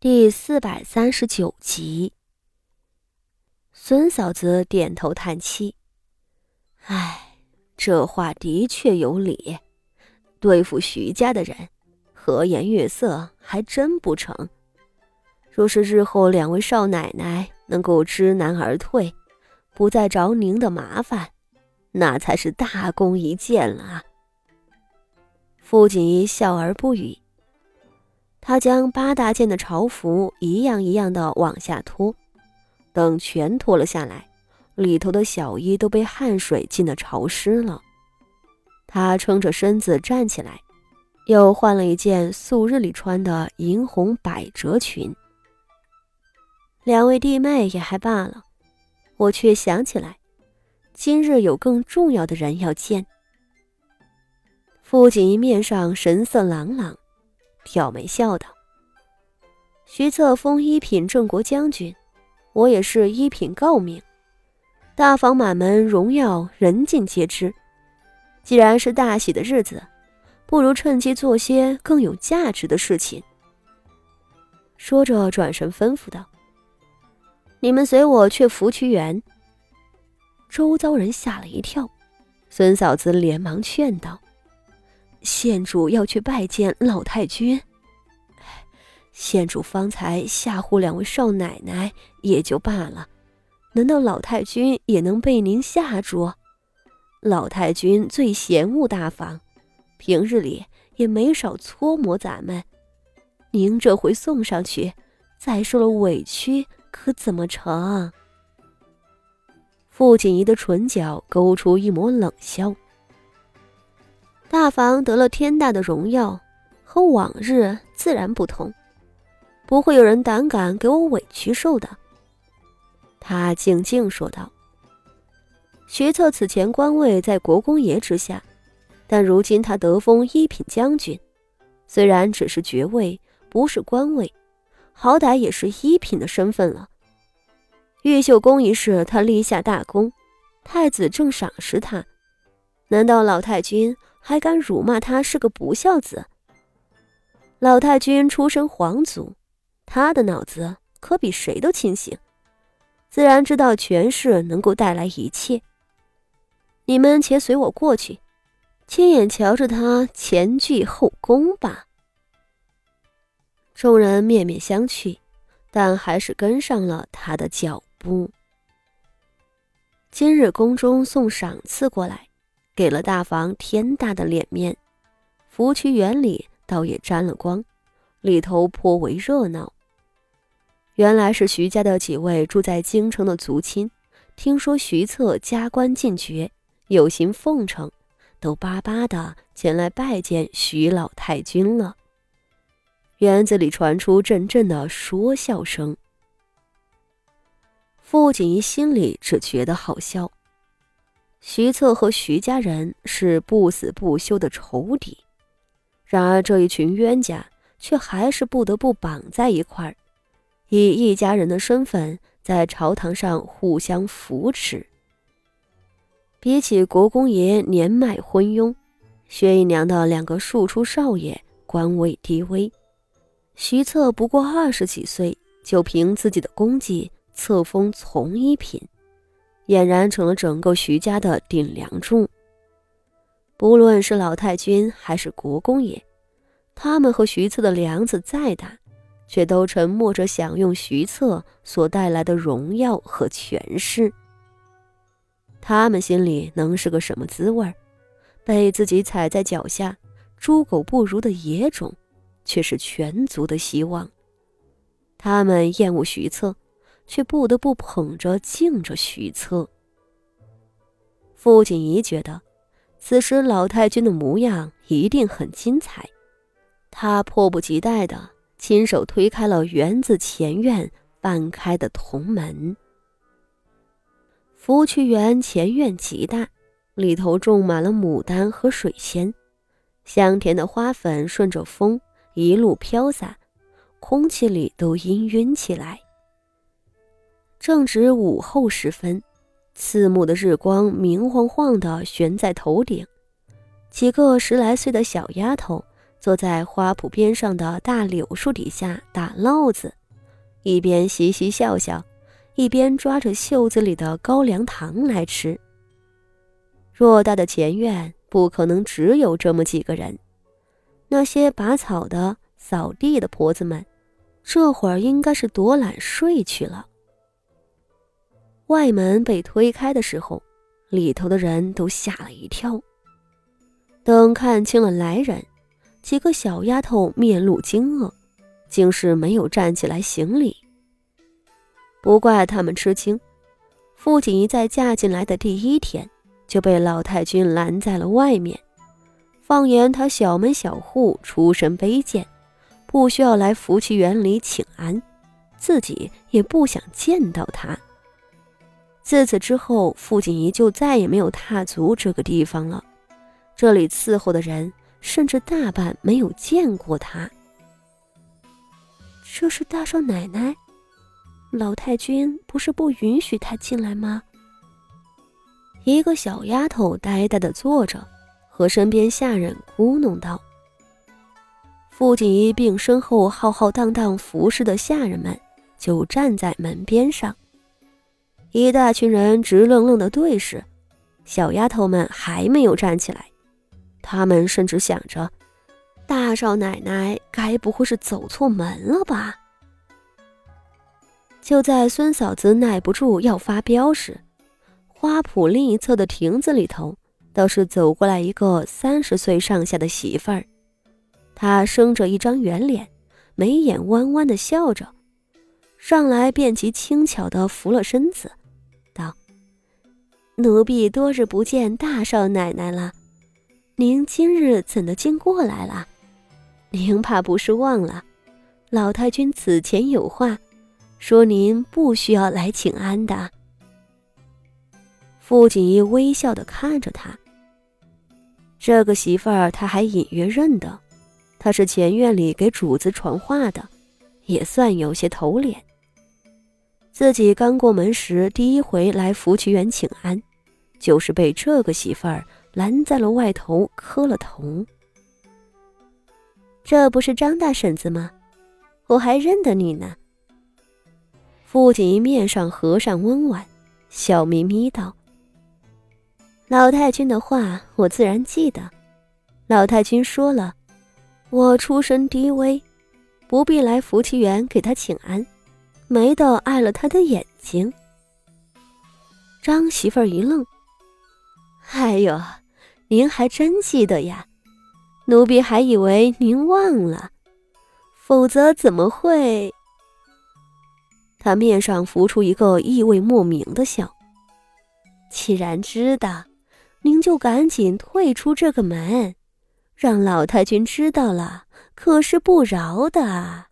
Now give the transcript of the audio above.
第四百三十九集，孙嫂子点头叹气：“哎，这话的确有理。对付徐家的人，和颜悦色还真不成。若是日后两位少奶奶能够知难而退，不再找您的麻烦，那才是大功一件了。”傅锦衣笑而不语。他将八大件的朝服一样一样的往下脱，等全脱了下来，里头的小衣都被汗水浸得潮湿了。他撑着身子站起来，又换了一件素日里穿的银红百褶裙。两位弟妹也还罢了，我却想起来，今日有更重要的人要见。傅锦衣面上神色朗朗。挑眉笑道：“徐策封一品正国将军，我也是一品诰命。大房满门荣耀，人尽皆知。既然是大喜的日子，不如趁机做些更有价值的事情。”说着，转身吩咐道：“你们随我去福渠园。”周遭人吓了一跳，孙嫂子连忙劝道。县主要去拜见老太君。县主方才吓唬两位少奶奶也就罢了，难道老太君也能被您吓住？老太君最嫌恶大方，平日里也没少搓磨咱们。您这回送上去，再受了委屈，可怎么成？傅锦仪的唇角勾出一抹冷笑。大房得了天大的荣耀，和往日自然不同，不会有人胆敢给我委屈受的。他静静说道：“徐策此前官位在国公爷之下，但如今他得封一品将军，虽然只是爵位，不是官位，好歹也是一品的身份了。玉秀宫一事，他立下大功，太子正赏识他，难道老太君？”还敢辱骂他是个不孝子？老太君出身皇族，他的脑子可比谁都清醒，自然知道权势能够带来一切。你们且随我过去，亲眼瞧着他前倨后恭吧。众人面面相觑，但还是跟上了他的脚步。今日宫中送赏赐过来。给了大房天大的脸面，福渠园里倒也沾了光，里头颇为热闹。原来是徐家的几位住在京城的族亲，听说徐策加官进爵，有心奉承，都巴巴的前来拜见徐老太君了。园子里传出阵阵的说笑声，傅锦衣心里只觉得好笑。徐策和徐家人是不死不休的仇敌，然而这一群冤家却还是不得不绑在一块儿，以一家人的身份在朝堂上互相扶持。比起国公爷年迈昏庸，薛姨娘的两个庶出少爷官位低微，徐策不过二十几岁，就凭自己的功绩册封从一品。俨然成了整个徐家的顶梁柱。不论是老太君还是国公爷，他们和徐策的梁子再大，却都沉默着享用徐策所带来的荣耀和权势。他们心里能是个什么滋味？被自己踩在脚下，猪狗不如的野种，却是全族的希望。他们厌恶徐策。却不得不捧着敬着徐策。傅锦仪觉得，此时老太君的模样一定很精彩，他迫不及待的亲手推开了园子前院半开的铜门。福渠园前院极大，里头种满了牡丹和水仙，香甜的花粉顺着风一路飘洒，空气里都氤氲起来。正值午后时分，刺目的日光明晃晃地悬在头顶，几个十来岁的小丫头坐在花圃边上的大柳树底下打烙子，一边嘻嘻笑笑，一边抓着袖子里的高粱糖来吃。偌大的前院不可能只有这么几个人，那些拔草的、扫地的婆子们，这会儿应该是躲懒睡去了。外门被推开的时候，里头的人都吓了一跳。等看清了来人，几个小丫头面露惊愕，竟是没有站起来行礼。不怪他们吃惊，傅锦仪在嫁进来的第一天。就被老太君拦在了外面，放言他小门小户，出身卑贱，不需要来福气园里请安，自己也不想见到他。自此之后，傅锦仪就再也没有踏足这个地方了。这里伺候的人甚至大半没有见过他。这是大少奶奶，老太君不是不允许她进来吗？一个小丫头呆呆地坐着，和身边下人咕哝道：“傅锦衣并身后浩浩荡荡服侍的下人们就站在门边上，一大群人直愣愣的对视。小丫头们还没有站起来，他们甚至想着：大少奶奶该不会是走错门了吧？就在孙嫂子耐不住要发飙时。”花圃另一侧的亭子里头，倒是走过来一个三十岁上下的媳妇儿。她生着一张圆脸，眉眼弯弯的笑着，上来便极轻巧的扶了身子，：“奴婢多日不见大少奶奶了，您今日怎的竟过来了？您怕不是忘了，老太君此前有话，说您不需要来请安的。”傅锦衣微笑的看着他。这个媳妇儿他还隐约认得，她是前院里给主子传话的，也算有些头脸。自己刚过门时，第一回来福渠园请安，就是被这个媳妇儿拦在了外头，磕了头。这不是张大婶子吗？我还认得你呢。傅锦衣面上和善温婉，笑眯眯道。老太君的话，我自然记得。老太君说了，我出身低微，不必来福气园给他请安，没得碍了他的眼睛。张媳妇儿一愣：“哎呦，您还真记得呀？奴婢还以为您忘了，否则怎么会？”他面上浮出一个意味莫名的笑。既然知道。您就赶紧退出这个门，让老太君知道了，可是不饶的。